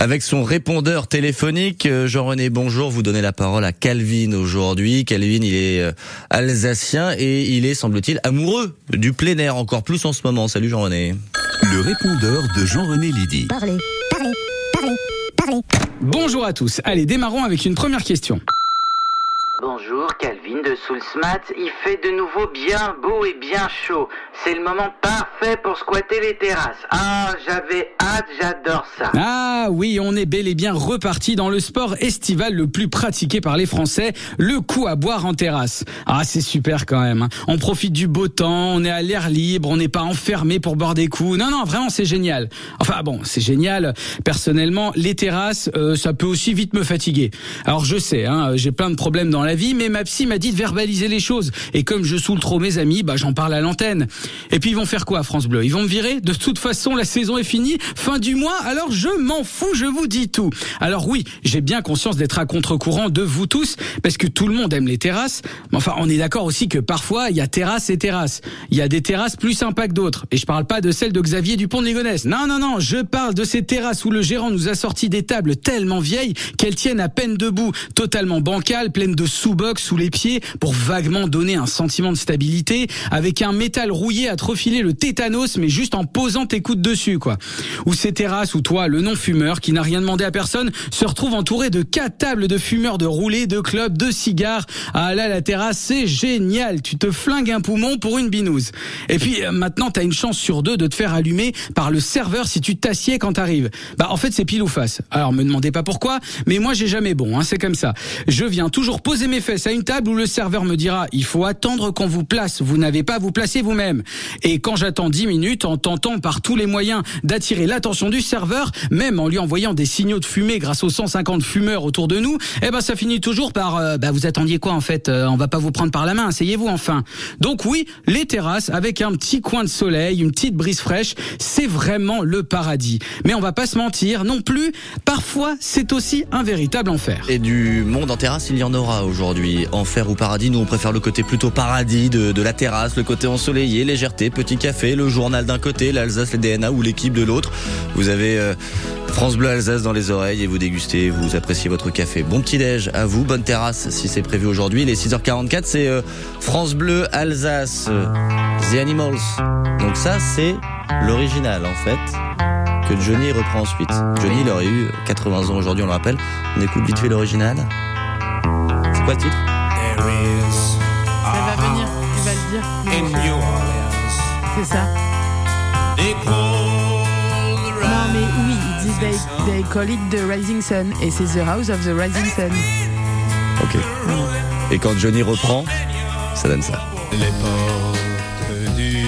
avec son répondeur téléphonique. Euh, Jean-René, bonjour. Vous donnez la parole à Calvin aujourd'hui. Calvin, il est euh, alsacien et il est, semble-t-il, amoureux du plein air encore plus en ce moment. Salut Jean-René. Le répondeur de Jean-René Lydie. Parlez, parlez, parlez, parlez. Bonjour à tous. Allez, démarrons avec une première question. Bonjour, Calvin de Soulsmat. Il fait de nouveau bien beau et bien chaud. C'est le moment parfait pour squatter les terrasses. Ah, j'avais hâte, j'adore ça. Ah oui, on est bel et bien reparti dans le sport estival le plus pratiqué par les Français, le coup à boire en terrasse. Ah, c'est super quand même. hein. On profite du beau temps, on est à l'air libre, on n'est pas enfermé pour boire des coups. Non, non, vraiment, c'est génial. Enfin bon, c'est génial. Personnellement, les terrasses, euh, ça peut aussi vite me fatiguer. Alors je sais, hein, j'ai plein de problèmes dans la vie, mais ma psy m'a dit de verbaliser les choses. Et comme je saoule trop mes amis, bah j'en parle à l'antenne. Et puis ils vont faire quoi, France Bleu? Ils vont me virer? De toute façon, la saison est finie, fin du mois, alors je m'en fous, je vous dis tout. Alors oui, j'ai bien conscience d'être à contre-courant de vous tous, parce que tout le monde aime les terrasses. Mais enfin, on est d'accord aussi que parfois, il y a terrasses et terrasses. Il y a des terrasses plus sympas que d'autres. Et je parle pas de celle de Xavier Dupont de Ligonnès. Non, non, non, je parle de ces terrasses où le gérant nous a sorti des tables tellement vieilles qu'elles tiennent à peine debout, totalement bancales, pleines de sous-box sous les pieds pour vaguement donner un sentiment de stabilité, avec un métal rouillé à te refiler le tétanos, mais juste en posant tes coudes dessus, quoi. Ou ces terrasses où toi, le non-fumeur, qui n'a rien demandé à personne, se retrouve entouré de quatre tables de fumeurs de roulés, de clubs, de cigares. Ah là, la terrasse, c'est génial. Tu te flingues un poumon pour une binouse. Et puis, euh, maintenant, t'as une chance sur deux de te faire allumer par le serveur si tu t'assieds quand t'arrives. Bah, en fait, c'est pile ou face. Alors, me demandez pas pourquoi, mais moi, j'ai jamais bon, hein, c'est comme ça. Je viens toujours poser mes fesses à une table où le serveur me dira, il faut attendre qu'on vous place. Vous n'avez pas à vous placer vous-même. Et quand j'attends 10 minutes, en tentant par tous les moyens d'attirer l'attention du serveur, même en lui envoyant des signaux de fumée grâce aux 150 fumeurs autour de nous, eh ben, ça finit toujours par, euh, bah, vous attendiez quoi, en fait? Euh, on va pas vous prendre par la main, asseyez-vous enfin. Donc oui, les terrasses avec un petit coin de soleil, une petite brise fraîche, c'est vraiment le paradis. Mais on va pas se mentir non plus, parfois c'est aussi un véritable enfer. Et du monde en terrasse, il y en aura aujourd'hui. Enfer ou paradis, nous on préfère le côté plutôt paradis de, de la terrasse, le côté ensoleillé, légèreté, petit café, le journal d'un côté, l'Alsace, les DNA ou l'équipe de l'autre. Vous avez euh, France Bleu Alsace dans les oreilles et vous dégustez, vous appréciez votre café. Bon petit déj à vous, bonne terrasse si c'est prévu aujourd'hui. Les 6h44, c'est euh, France Bleu Alsace, euh, The Animals. Donc ça c'est l'original en fait que Johnny reprend ensuite. Johnny, il aurait eu 80 ans aujourd'hui, on le rappelle. On écoute vite fait l'original. Titre is Elle va venir, tu vas le dire. in New Orleans. C'est ça. They call the Non, mais oui, ils disent they, they call it the Rising Sun. Et c'est The House of the Rising Sun. Ok. Et quand Johnny reprend, ça donne ça. Les portes du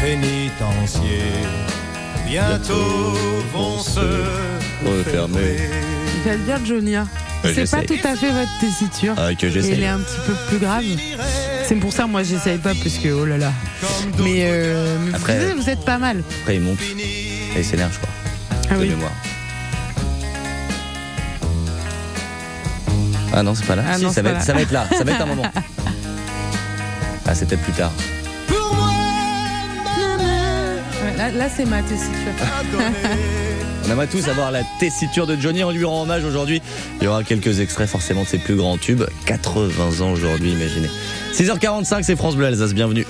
pénitencier bientôt vont se Refermer. Il va le dire, Johnny. hein. Ouais, C'est pas tout à fait votre tessiture. Ah, que j'essaie. elle est un petit peu plus grave. C'est pour ça, moi, j'essaye pas, parce que, oh là là. Mais, euh, mais Après- vous, êtes- vous êtes pas mal. Après, il monte. Et il s'énerve, je crois. Ah de oui. mémoire. Ah non, c'est pas là. Ah si, non, ça, va pas être, là. ça va être là. Ça va être un moment. Ah, c'est peut-être plus tard. Là, là c'est ma tessiture. On aimerait tous avoir la tessiture de Johnny. On lui rend hommage aujourd'hui. Il y aura quelques extraits forcément de ses plus grands tubes. 80 ans aujourd'hui, imaginez. 6h45, c'est France Bleu Alsace. Bienvenue.